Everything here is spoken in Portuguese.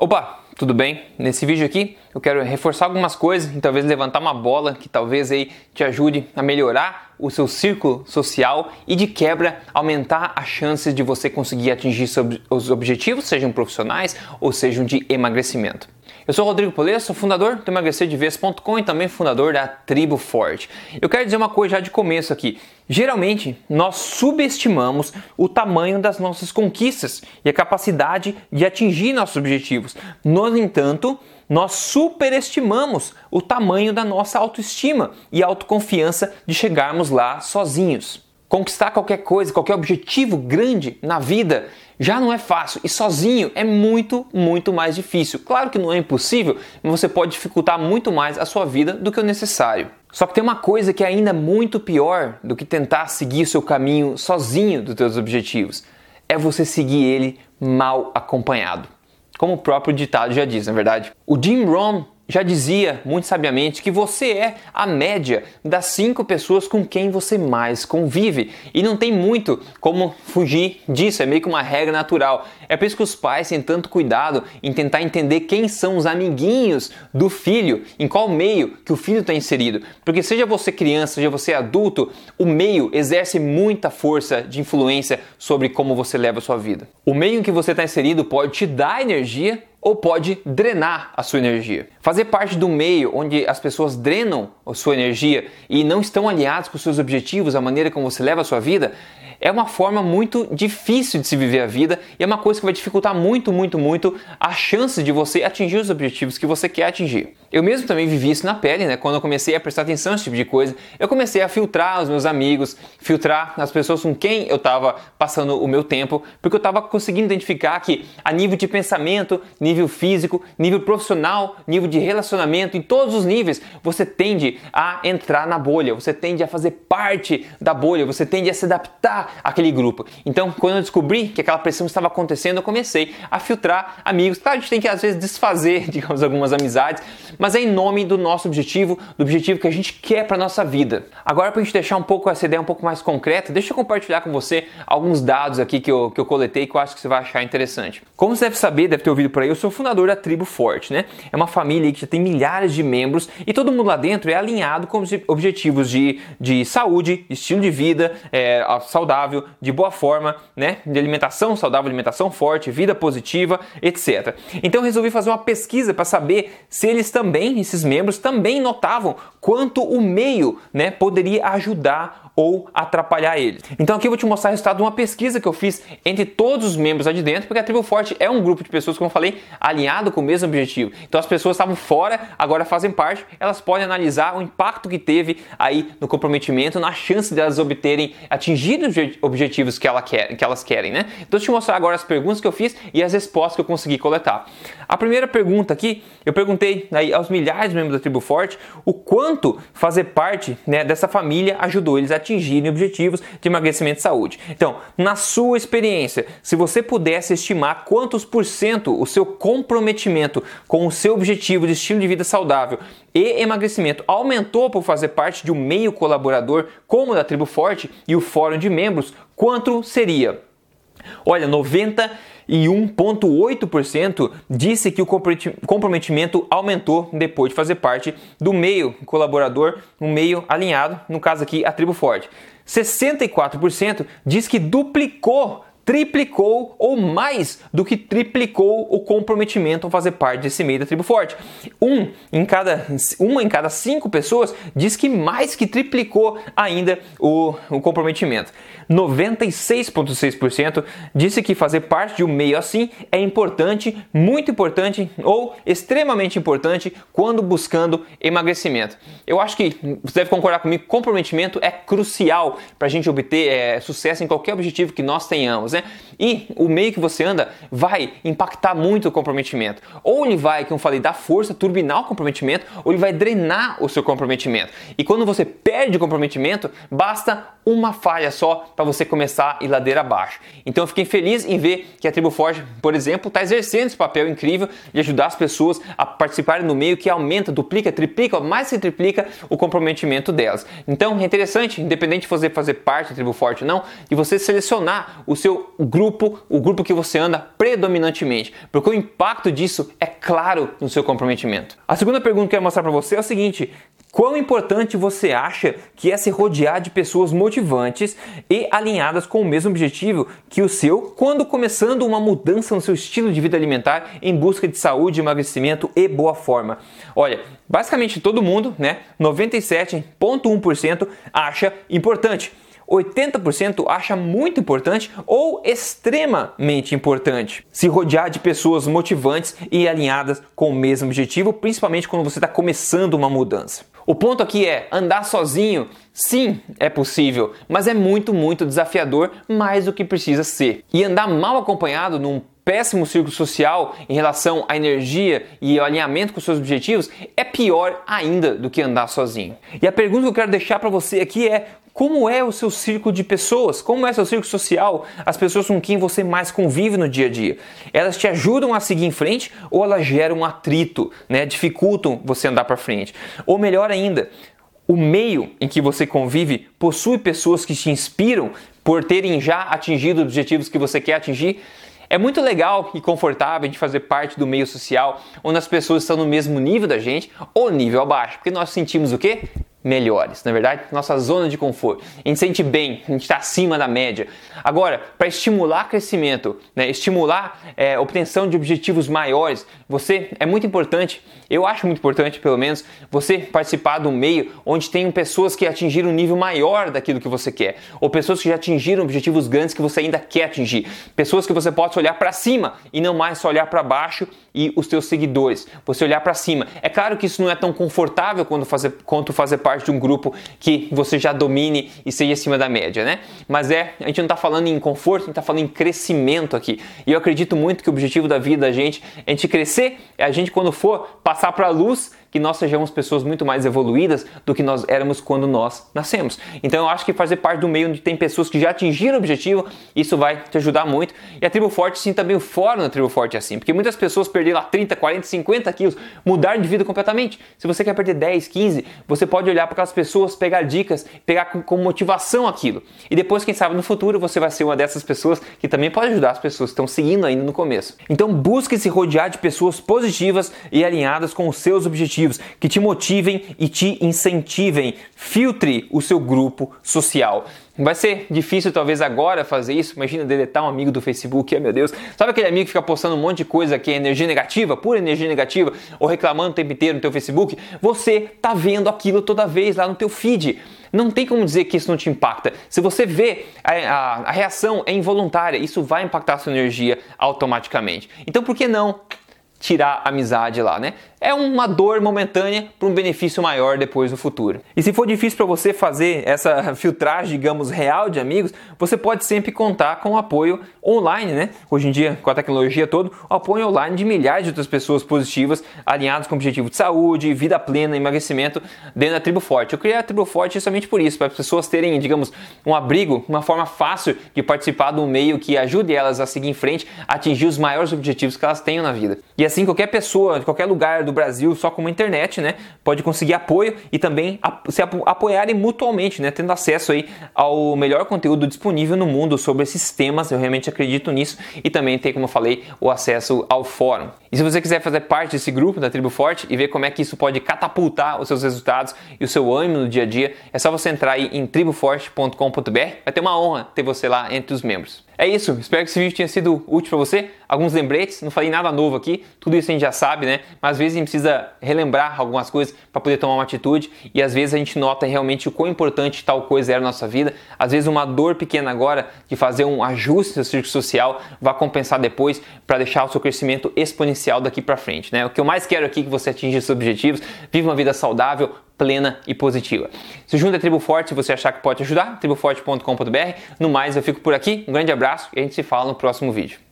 Opa, tudo bem? Nesse vídeo aqui eu quero reforçar algumas coisas e talvez levantar uma bola que talvez aí te ajude a melhorar o seu círculo social e de quebra aumentar as chances de você conseguir atingir os objetivos, sejam profissionais ou sejam de emagrecimento. Eu sou Rodrigo Polesso, fundador do emagrecerdeves.com e também fundador da Tribo Forte. Eu quero dizer uma coisa já de começo aqui. Geralmente, nós subestimamos o tamanho das nossas conquistas e a capacidade de atingir nossos objetivos. No entanto, nós superestimamos o tamanho da nossa autoestima e autoconfiança de chegarmos lá sozinhos. Conquistar qualquer coisa, qualquer objetivo grande na vida já não é fácil e sozinho é muito, muito mais difícil. Claro que não é impossível, mas você pode dificultar muito mais a sua vida do que o necessário. Só que tem uma coisa que é ainda muito pior do que tentar seguir o seu caminho sozinho dos seus objetivos. É você seguir ele mal acompanhado. Como o próprio ditado já diz, na é verdade. O Jim Rohn já dizia muito sabiamente que você é a média das cinco pessoas com quem você mais convive. E não tem muito como fugir disso, é meio que uma regra natural. É por isso que os pais têm tanto cuidado em tentar entender quem são os amiguinhos do filho, em qual meio que o filho está inserido. Porque seja você criança, seja você adulto, o meio exerce muita força de influência sobre como você leva a sua vida. O meio em que você está inserido pode te dar energia ou pode drenar a sua energia. Fazer parte do meio onde as pessoas drenam a sua energia e não estão alinhados com seus objetivos, a maneira como você leva a sua vida, é uma forma muito difícil de se viver a vida e é uma coisa que vai dificultar muito, muito, muito a chance de você atingir os objetivos que você quer atingir. Eu mesmo também vivi isso na pele, né? Quando eu comecei a prestar atenção nesse tipo de coisa, eu comecei a filtrar os meus amigos, filtrar as pessoas com quem eu estava passando o meu tempo, porque eu estava conseguindo identificar que a nível de pensamento, nível físico, nível profissional, nível de relacionamento, em todos os níveis, você tende a entrar na bolha, você tende a fazer parte da bolha, você tende a se adaptar àquele grupo. Então, quando eu descobri que aquela pressão estava acontecendo, eu comecei a filtrar amigos. Claro, a gente tem que às vezes desfazer, digamos, algumas amizades, mas é em nome do nosso objetivo, do objetivo que a gente quer para nossa vida. Agora, para a gente deixar um pouco essa ideia um pouco mais concreta, deixa eu compartilhar com você alguns dados aqui que eu, que eu coletei que eu acho que você vai achar interessante. Como você deve saber, deve ter ouvido por aí, eu sou fundador da Tribo Forte, né? É uma família que já tem milhares de membros e todo mundo lá dentro é alinhado com os objetivos de, de saúde, estilo de vida é, saudável, de boa forma, né? De alimentação saudável, alimentação forte, vida positiva, etc. Então resolvi fazer uma pesquisa para saber se eles também, esses membros também notavam quanto o meio né, poderia ajudar ou atrapalhar eles. Então aqui eu vou te mostrar o resultado de uma pesquisa que eu fiz entre todos os membros lá de dentro, porque a Tribo Forte é um grupo de pessoas, como eu falei, alinhado com o mesmo objetivo. Então as pessoas estavam fora, agora fazem parte, elas podem analisar o impacto que teve aí no comprometimento, na chance de elas obterem, atingir os objetivos que, ela quer, que elas querem, né? Então deixa eu te mostrar agora as perguntas que eu fiz e as respostas que eu consegui coletar. A primeira pergunta aqui, eu perguntei aí aos milhares de membros da Tribo Forte o quanto fazer parte né, dessa família ajudou eles a atingirem objetivos de emagrecimento e saúde. Então, na sua experiência, se você pudesse estimar quantos por cento o seu comprometimento com o seu objetivo de estilo de vida saudável e emagrecimento aumentou por fazer parte de um meio colaborador como da Tribo Forte e o Fórum de Membros, quanto seria? Olha, 90 e 1,8% disse que o comprometimento aumentou depois de fazer parte do meio colaborador, um meio alinhado, no caso aqui a Tribo Forte. 64% diz que duplicou triplicou ou mais do que triplicou o comprometimento ao fazer parte desse meio da tribo forte. Um em cada, uma em cada cinco pessoas diz que mais que triplicou ainda o, o comprometimento. 96,6% disse que fazer parte de um meio assim é importante, muito importante ou extremamente importante quando buscando emagrecimento. Eu acho que você deve concordar comigo, comprometimento é crucial para a gente obter é, sucesso em qualquer objetivo que nós tenhamos. Né? Né? E o meio que você anda vai impactar muito o comprometimento. Ou ele vai, como eu falei, dar força, turbinar o comprometimento, ou ele vai drenar o seu comprometimento. E quando você perde o comprometimento, basta uma falha só para você começar a ir ladeira abaixo. Então eu fiquei feliz em ver que a Tribo Forte, por exemplo, está exercendo esse papel incrível de ajudar as pessoas a participarem no meio que aumenta, duplica, triplica, mais se triplica o comprometimento delas. Então é interessante, independente de você fazer parte da Tribo Forte ou não, de você selecionar o seu grupo, o grupo que você anda predominantemente, porque o impacto disso é claro no seu comprometimento. A segunda pergunta que eu quero mostrar para você é o seguinte: Quão importante você acha que é se rodear de pessoas motivantes e alinhadas com o mesmo objetivo que o seu quando começando uma mudança no seu estilo de vida alimentar em busca de saúde, emagrecimento e boa forma? Olha, basicamente todo mundo, né, 97,1% acha importante. 80% acha muito importante ou extremamente importante. Se rodear de pessoas motivantes e alinhadas com o mesmo objetivo, principalmente quando você está começando uma mudança. O ponto aqui é andar sozinho. Sim, é possível, mas é muito, muito desafiador, mais do que precisa ser. E andar mal acompanhado num péssimo círculo social em relação à energia e ao alinhamento com seus objetivos é pior ainda do que andar sozinho. E a pergunta que eu quero deixar para você aqui é: como é o seu círculo de pessoas? Como é o seu círculo social? As pessoas com quem você mais convive no dia a dia? Elas te ajudam a seguir em frente ou elas geram atrito, né? dificultam você andar para frente? Ou melhor ainda, o meio em que você convive possui pessoas que te inspiram por terem já atingido os objetivos que você quer atingir? É muito legal e confortável de fazer parte do meio social onde as pessoas estão no mesmo nível da gente ou nível abaixo, porque nós sentimos o quê? Melhores, na verdade, nossa zona de conforto. A gente sente bem, a gente está acima da média. Agora, para estimular crescimento, né, estimular é, obtenção de objetivos maiores, você é muito importante, eu acho muito importante, pelo menos, você participar do meio onde tem pessoas que atingiram um nível maior daquilo que você quer, ou pessoas que já atingiram objetivos grandes que você ainda quer atingir, pessoas que você possa olhar para cima e não mais só olhar para baixo e os seus seguidores, você olhar para cima. É claro que isso não é tão confortável quando fazer, quanto fazer parte de um grupo que você já domine e seja acima da média, né? Mas é, a gente não está falando em conforto, a gente está falando em crescimento aqui. E eu acredito muito que o objetivo da vida da gente é a gente crescer, é a gente quando for passar para a luz que nós sejamos pessoas muito mais evoluídas do que nós éramos quando nós nascemos. Então eu acho que fazer parte do meio onde tem pessoas que já atingiram o objetivo, isso vai te ajudar muito. E a tribo forte sim também o fora da tribo forte é assim, porque muitas pessoas perderam lá 30, 40, 50 quilos, mudaram de vida completamente. Se você quer perder 10, 15, você pode olhar para aquelas pessoas, pegar dicas, pegar com, com motivação aquilo. E depois, quem sabe no futuro, você vai ser uma dessas pessoas que também pode ajudar as pessoas que estão seguindo ainda no começo. Então busque se rodear de pessoas positivas e alinhadas com os seus objetivos que te motivem e te incentivem. Filtre o seu grupo social. Vai ser difícil talvez agora fazer isso. Imagina deletar um amigo do Facebook, oh, meu Deus. Sabe aquele amigo que fica postando um monte de coisa que é energia negativa, pura energia negativa, ou reclamando o tempo inteiro no teu Facebook? Você tá vendo aquilo toda vez lá no teu feed. Não tem como dizer que isso não te impacta. Se você vê, a, a, a reação é involuntária, isso vai impactar a sua energia automaticamente. Então por que não tirar a amizade lá, né? É uma dor momentânea para um benefício maior depois no futuro. E se for difícil para você fazer essa filtragem, digamos, real de amigos, você pode sempre contar com o apoio online, né? Hoje em dia, com a tecnologia toda, o apoio online de milhares de outras pessoas positivas, alinhadas com o objetivo de saúde, vida plena, emagrecimento dentro da tribo forte. Eu criei a tribo forte justamente por isso, para as pessoas terem, digamos, um abrigo, uma forma fácil de participar de um meio que ajude elas a seguir em frente, a atingir os maiores objetivos que elas tenham na vida. E assim, qualquer pessoa, de qualquer lugar do Brasil, só com uma internet, né, pode conseguir apoio e também se apoiarem mutuamente, né, tendo acesso aí ao melhor conteúdo disponível no mundo sobre esses temas. Eu realmente acredito nisso e também tem, como eu falei, o acesso ao fórum. E se você quiser fazer parte desse grupo da Tribo Forte e ver como é que isso pode catapultar os seus resultados e o seu ânimo no dia a dia, é só você entrar aí em triboforte.com.br. Vai ter uma honra ter você lá entre os membros. É isso, espero que esse vídeo tenha sido útil para você. Alguns lembretes, não falei nada novo aqui, tudo isso a gente já sabe, né? Mas às vezes a gente precisa relembrar algumas coisas para poder tomar uma atitude e às vezes a gente nota realmente o quão importante tal coisa era na nossa vida. Às vezes uma dor pequena agora de fazer um ajuste no círculo social vai compensar depois para deixar o seu crescimento exponencial daqui para frente, né? O que eu mais quero aqui é que você atinja seus objetivos, viva uma vida saudável, plena e positiva. Se junta a Tribo Forte se você achar que pode ajudar, triboforte.com.br. No mais, eu fico por aqui. Um grande abraço e a gente se fala no próximo vídeo.